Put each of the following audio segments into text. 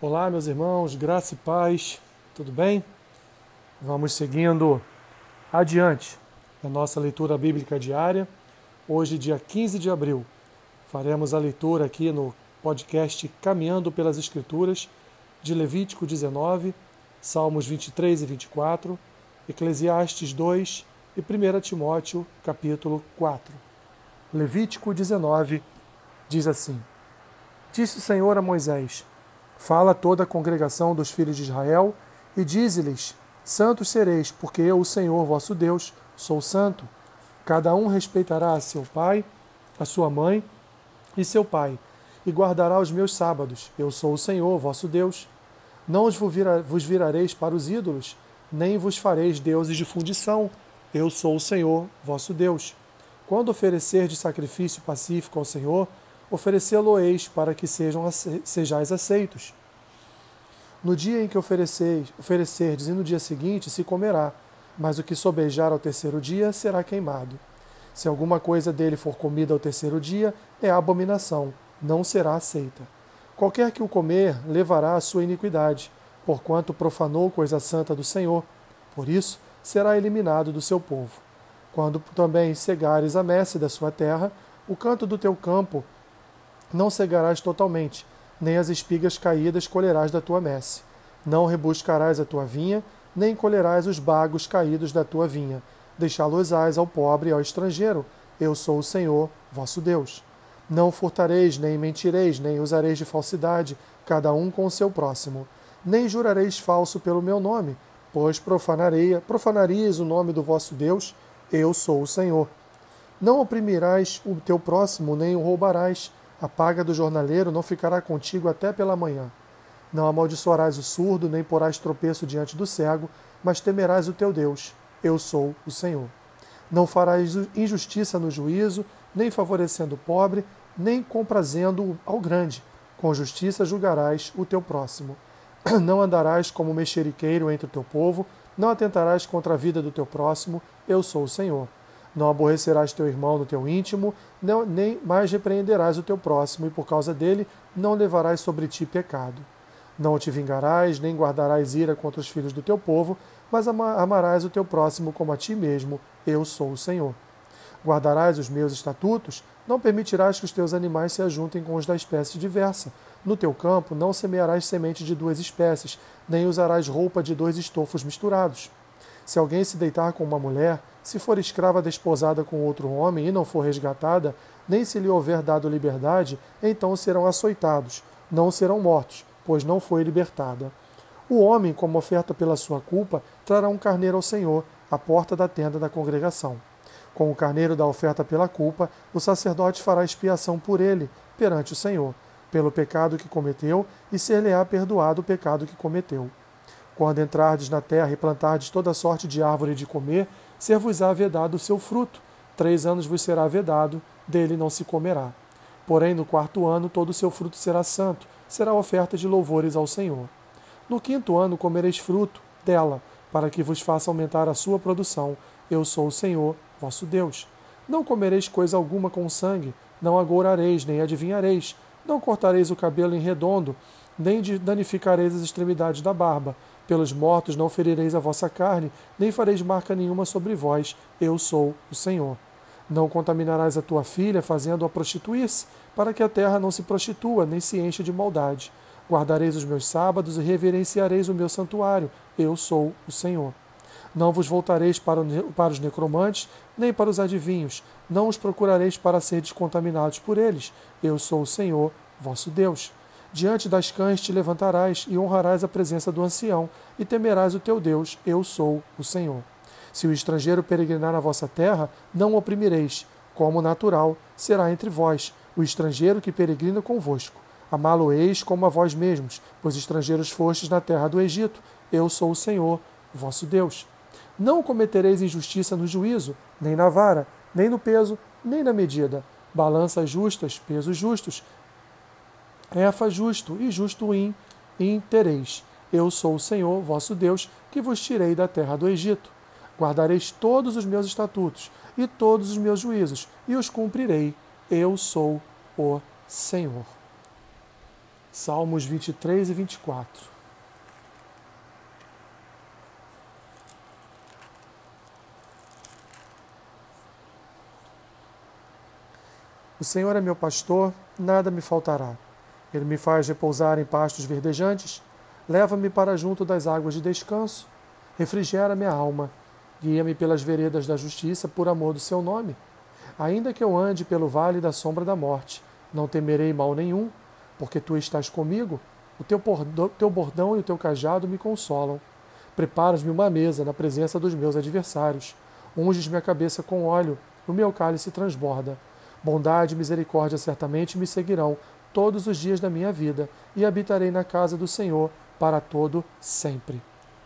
Olá, meus irmãos, graça e paz, tudo bem? Vamos seguindo adiante na nossa leitura bíblica diária. Hoje, dia 15 de abril, faremos a leitura aqui no podcast Caminhando pelas Escrituras de Levítico 19, Salmos 23 e 24, Eclesiastes 2 e 1 Timóteo, capítulo 4. Levítico 19 diz assim: Disse o Senhor a Moisés: Fala toda a congregação dos filhos de Israel e dize-lhes: Santos sereis, porque eu, o Senhor vosso Deus, sou santo. Cada um respeitará a seu pai, a sua mãe e seu pai, e guardará os meus sábados. Eu sou o Senhor vosso Deus. Não vos virareis para os ídolos, nem vos fareis deuses de fundição. Eu sou o Senhor vosso Deus. Quando oferecer de sacrifício pacífico ao Senhor, oferecê-lo-eis para que sejam, sejais aceitos. No dia em que ofereceis, oferecerdes e no dia seguinte se comerá, mas o que sobejar ao terceiro dia será queimado. Se alguma coisa dele for comida ao terceiro dia, é abominação, não será aceita. Qualquer que o comer levará a sua iniquidade, porquanto profanou coisa santa do Senhor. Por isso, será eliminado do seu povo. Quando também cegares a messe da sua terra, o canto do teu campo não cegarás totalmente, nem as espigas caídas colherás da tua messe. Não rebuscarás a tua vinha, nem colherás os bagos caídos da tua vinha. Deixá-los-ás ao pobre e ao estrangeiro. Eu sou o Senhor, vosso Deus. Não furtareis, nem mentireis, nem usareis de falsidade, cada um com o seu próximo. Nem jurareis falso pelo meu nome, pois profanarei, profanarias o nome do vosso Deus. Eu sou o Senhor. Não oprimirás o teu próximo, nem o roubarás a paga do jornaleiro não ficará contigo até pela manhã. Não amaldiçoarás o surdo, nem porás tropeço diante do cego, mas temerás o teu Deus. Eu sou o Senhor. Não farás injustiça no juízo, nem favorecendo o pobre, nem comprazendo ao grande. Com justiça julgarás o teu próximo. Não andarás como mexeriqueiro entre o teu povo, não atentarás contra a vida do teu próximo. Eu sou o Senhor. Não aborrecerás teu irmão no teu íntimo, não, nem mais repreenderás o teu próximo, e por causa dele não levarás sobre ti pecado. Não te vingarás, nem guardarás ira contra os filhos do teu povo, mas amarás o teu próximo como a ti mesmo. Eu sou o Senhor. Guardarás os meus estatutos, não permitirás que os teus animais se ajuntem com os da espécie diversa. No teu campo não semearás semente de duas espécies, nem usarás roupa de dois estofos misturados. Se alguém se deitar com uma mulher, se for escrava desposada com outro homem e não for resgatada, nem se lhe houver dado liberdade, então serão açoitados, não serão mortos, pois não foi libertada. O homem, como oferta pela sua culpa, trará um carneiro ao Senhor, à porta da tenda da congregação. Com o carneiro da oferta pela culpa, o sacerdote fará expiação por ele, perante o Senhor, pelo pecado que cometeu, e ser-lhe-á perdoado o pecado que cometeu. Quando entrardes na terra e plantardes toda sorte de árvore de comer, ser-vos-á vedado o seu fruto. Três anos vos será vedado, dele não se comerá. Porém, no quarto ano todo o seu fruto será santo, será oferta de louvores ao Senhor. No quinto ano comereis fruto dela, para que vos faça aumentar a sua produção. Eu sou o Senhor, vosso Deus. Não comereis coisa alguma com sangue, não agourareis, nem adivinhareis, não cortareis o cabelo em redondo, nem danificareis as extremidades da barba, pelos mortos não ferireis a vossa carne, nem fareis marca nenhuma sobre vós. Eu sou o Senhor. Não contaminarás a tua filha, fazendo-a prostituir-se, para que a terra não se prostitua, nem se encha de maldade. Guardareis os meus sábados e reverenciareis o meu santuário. Eu sou o Senhor. Não vos voltareis para, para os necromantes, nem para os adivinhos. Não os procurareis para ser descontaminados por eles. Eu sou o Senhor, vosso Deus. Diante das cães te levantarás e honrarás a presença do ancião, e temerás o teu Deus, eu sou o Senhor. Se o estrangeiro peregrinar na vossa terra, não o oprimireis, como natural será entre vós, o estrangeiro que peregrina convosco. Amá-lo-eis como a vós mesmos, pois estrangeiros fostes na terra do Egito, eu sou o Senhor, vosso Deus. Não cometereis injustiça no juízo, nem na vara, nem no peso, nem na medida. Balanças justas, pesos justos, Efa justo e justo in, in tereis. Eu sou o Senhor, vosso Deus, que vos tirei da terra do Egito. Guardareis todos os meus estatutos e todos os meus juízos, e os cumprirei. Eu sou o Senhor. Salmos 23 e 24. O Senhor é meu pastor, nada me faltará. Ele me faz repousar em pastos verdejantes, leva-me para junto das águas de descanso, refrigera minha alma, guia-me pelas veredas da justiça por amor do seu nome. Ainda que eu ande pelo vale da sombra da morte, não temerei mal nenhum, porque tu estás comigo, o teu bordão e o teu cajado me consolam. Preparas-me uma mesa na presença dos meus adversários, unges minha cabeça com óleo, o meu cálice transborda. Bondade e misericórdia certamente me seguirão todos os dias da minha vida, e habitarei na casa do Senhor para todo sempre.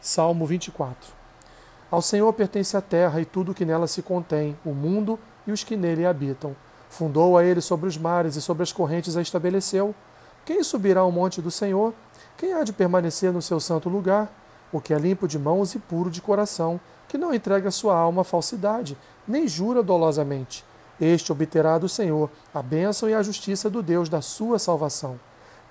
Salmo 24. Ao Senhor pertence a terra e tudo que nela se contém, o mundo e os que nele habitam. Fundou a ele sobre os mares e sobre as correntes a estabeleceu. Quem subirá ao monte do Senhor? Quem há de permanecer no seu santo lugar? O que é limpo de mãos e puro de coração, que não entrega sua alma à falsidade, nem jura dolosamente este obterá do Senhor a bênção e a justiça do Deus da sua salvação.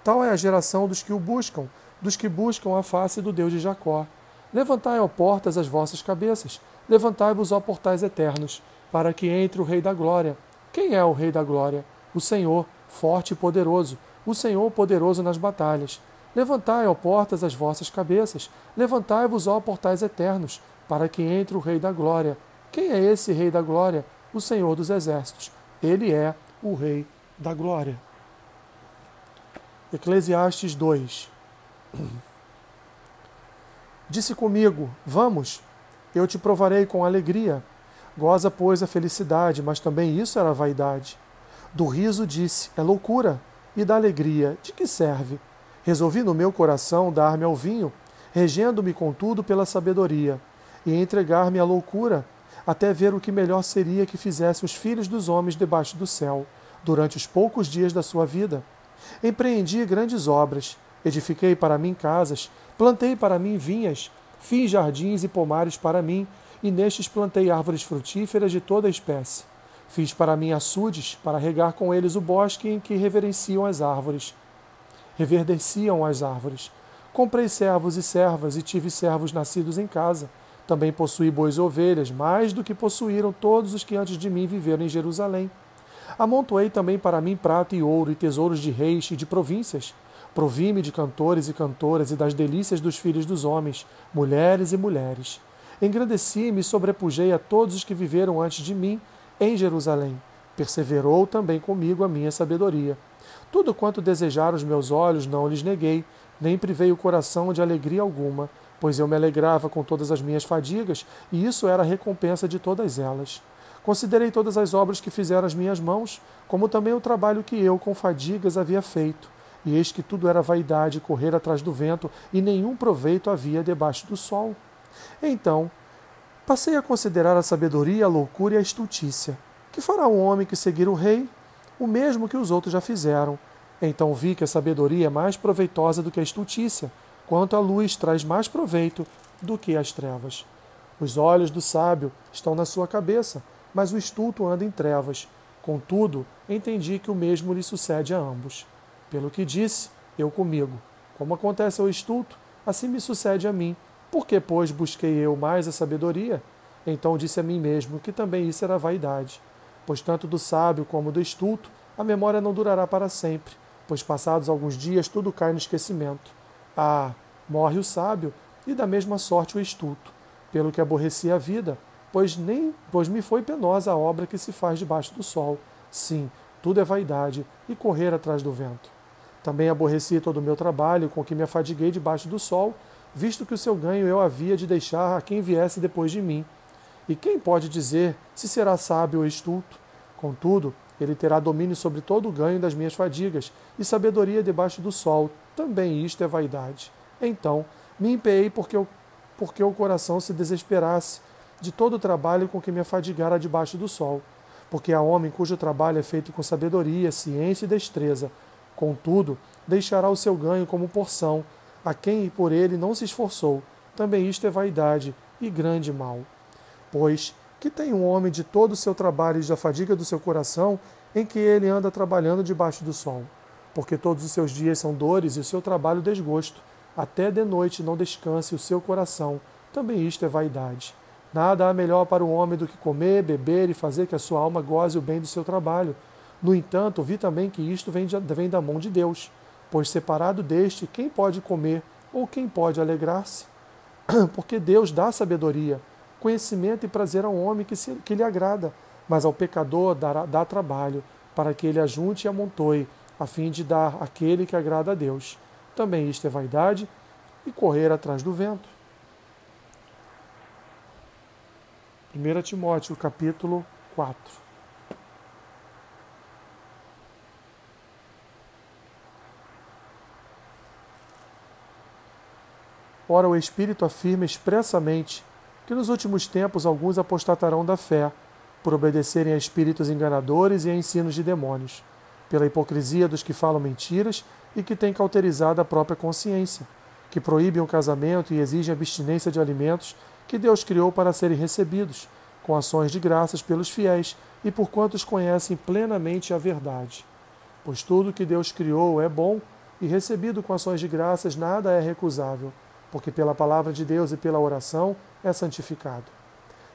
Tal é a geração dos que o buscam, dos que buscam a face do Deus de Jacó. Levantai, ó portas, as vossas cabeças, levantai-vos, ó portais eternos, para que entre o Rei da Glória. Quem é o Rei da Glória? O Senhor, forte e poderoso, o Senhor poderoso nas batalhas. Levantai, ó portas, as vossas cabeças, levantai-vos, ó portais eternos, para que entre o Rei da Glória. Quem é esse Rei da Glória? O Senhor dos Exércitos. Ele é o Rei da Glória. Eclesiastes 2 Disse comigo: Vamos, eu te provarei com alegria. Goza, pois, a felicidade, mas também isso era vaidade. Do riso disse: É loucura. E da alegria, de que serve? Resolvi no meu coração dar-me ao vinho, regendo-me, contudo, pela sabedoria, e entregar-me à loucura até ver o que melhor seria que fizesse os filhos dos homens debaixo do céu, durante os poucos dias da sua vida. Empreendi grandes obras, edifiquei para mim casas, plantei para mim vinhas, fiz jardins e pomares para mim, e nestes plantei árvores frutíferas de toda espécie. Fiz para mim açudes, para regar com eles o bosque em que reverenciam as árvores. Reverdeciam as árvores. Comprei servos e servas, e tive servos nascidos em casa também possuí bois e ovelhas, mais do que possuíram todos os que antes de mim viveram em Jerusalém. Amontoei também para mim prata e ouro e tesouros de reis e de províncias. Provi-me de cantores e cantoras e das delícias dos filhos dos homens, mulheres e mulheres. Engrandeci-me e sobrepujei a todos os que viveram antes de mim em Jerusalém. Perseverou também comigo a minha sabedoria. Tudo quanto desejaram os meus olhos não lhes neguei, nem privei o coração de alegria alguma pois eu me alegrava com todas as minhas fadigas, e isso era a recompensa de todas elas. Considerei todas as obras que fizeram as minhas mãos, como também o trabalho que eu, com fadigas, havia feito. E eis que tudo era vaidade, correr atrás do vento, e nenhum proveito havia debaixo do sol. Então, passei a considerar a sabedoria, a loucura e a estultícia. Que fará um homem que seguir o rei? O mesmo que os outros já fizeram. Então vi que a sabedoria é mais proveitosa do que a estultícia quanto a luz traz mais proveito do que as trevas. Os olhos do sábio estão na sua cabeça, mas o estulto anda em trevas. Contudo, entendi que o mesmo lhe sucede a ambos. Pelo que disse, eu comigo. Como acontece ao estulto, assim me sucede a mim. Por que, pois, busquei eu mais a sabedoria? Então disse a mim mesmo que também isso era vaidade. Pois tanto do sábio como do estulto, a memória não durará para sempre, pois passados alguns dias tudo cai no esquecimento. Ah, morre o sábio, e da mesma sorte o estulto, pelo que aborreci a vida, pois nem pois me foi penosa a obra que se faz debaixo do sol. Sim, tudo é vaidade e correr atrás do vento. Também aborreci todo o meu trabalho, com que me afadiguei debaixo do sol, visto que o seu ganho eu havia de deixar a quem viesse depois de mim. E quem pode dizer se será sábio ou estulto? Contudo, ele terá domínio sobre todo o ganho das minhas fadigas, e sabedoria debaixo do sol, também isto é vaidade. Então, me empeei porque, porque o coração se desesperasse de todo o trabalho com que me afadigara debaixo do sol. Porque há homem cujo trabalho é feito com sabedoria, ciência e destreza. Contudo, deixará o seu ganho como porção, a quem por ele não se esforçou. Também isto é vaidade e grande mal. Pois, que tem um homem de todo o seu trabalho e da fadiga do seu coração, em que ele anda trabalhando debaixo do sol? Porque todos os seus dias são dores e o seu trabalho desgosto. Até de noite não descanse o seu coração. Também isto é vaidade. Nada há melhor para o homem do que comer, beber e fazer que a sua alma goze o bem do seu trabalho. No entanto, vi também que isto vem, de, vem da mão de Deus, pois separado deste, quem pode comer ou quem pode alegrar-se? Porque Deus dá sabedoria, conhecimento e prazer ao homem que, se, que lhe agrada, mas ao pecador dá, dá trabalho, para que ele ajunte e amontoe, a fim de dar aquele que agrada a Deus. Também isto é vaidade e correr atrás do vento. 1 Timóteo, capítulo 4. Ora, o Espírito afirma expressamente que nos últimos tempos alguns apostatarão da fé, por obedecerem a espíritos enganadores e a ensinos de demônios, pela hipocrisia dos que falam mentiras e que têm cauterizado a própria consciência, que proíbem o casamento e exigem abstinência de alimentos que Deus criou para serem recebidos, com ações de graças pelos fiéis e por quantos conhecem plenamente a verdade. Pois tudo que Deus criou é bom e recebido com ações de graças nada é recusável, porque pela palavra de Deus e pela oração é santificado.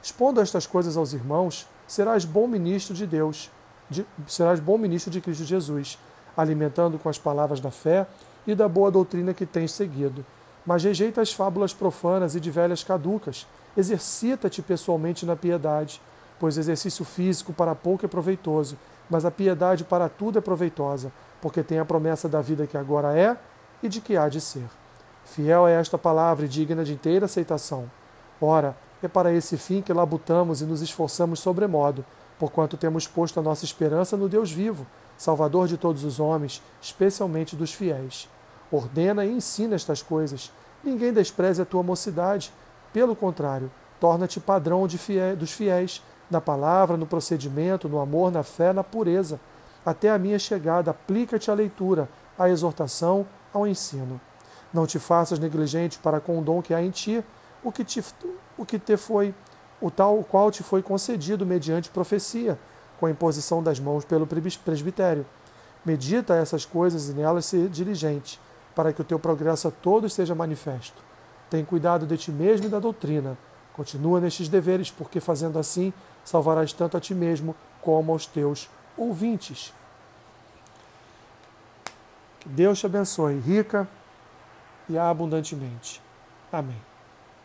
Expondo estas coisas aos irmãos, serás bom ministro de Deus, de, serás bom ministro de Cristo Jesus, alimentando com as palavras da fé e da boa doutrina que tens seguido. Mas rejeita as fábulas profanas e de velhas caducas. Exercita-te pessoalmente na piedade, pois exercício físico para pouco é proveitoso, mas a piedade para tudo é proveitosa, porque tem a promessa da vida que agora é e de que há de ser. Fiel é esta palavra e digna de inteira aceitação. Ora, é para esse fim que labutamos e nos esforçamos sobremodo, porquanto temos posto a nossa esperança no Deus vivo, Salvador de todos os homens, especialmente dos fiéis. Ordena e ensina estas coisas. Ninguém despreze a tua mocidade. Pelo contrário, torna-te padrão fiéis, dos fiéis, na palavra, no procedimento, no amor, na fé, na pureza. Até a minha chegada, aplica-te à leitura, à exortação, ao ensino. Não te faças negligente para com o dom que há em ti, o que te, o que te foi, o tal qual te foi concedido mediante profecia, com a imposição das mãos pelo presbitério. Medita essas coisas e nelas ser diligente, para que o teu progresso a todos seja manifesto. Tem cuidado de ti mesmo e da doutrina. Continua nestes deveres, porque fazendo assim salvarás tanto a ti mesmo como aos teus ouvintes. Que Deus te abençoe rica e abundantemente. Amém.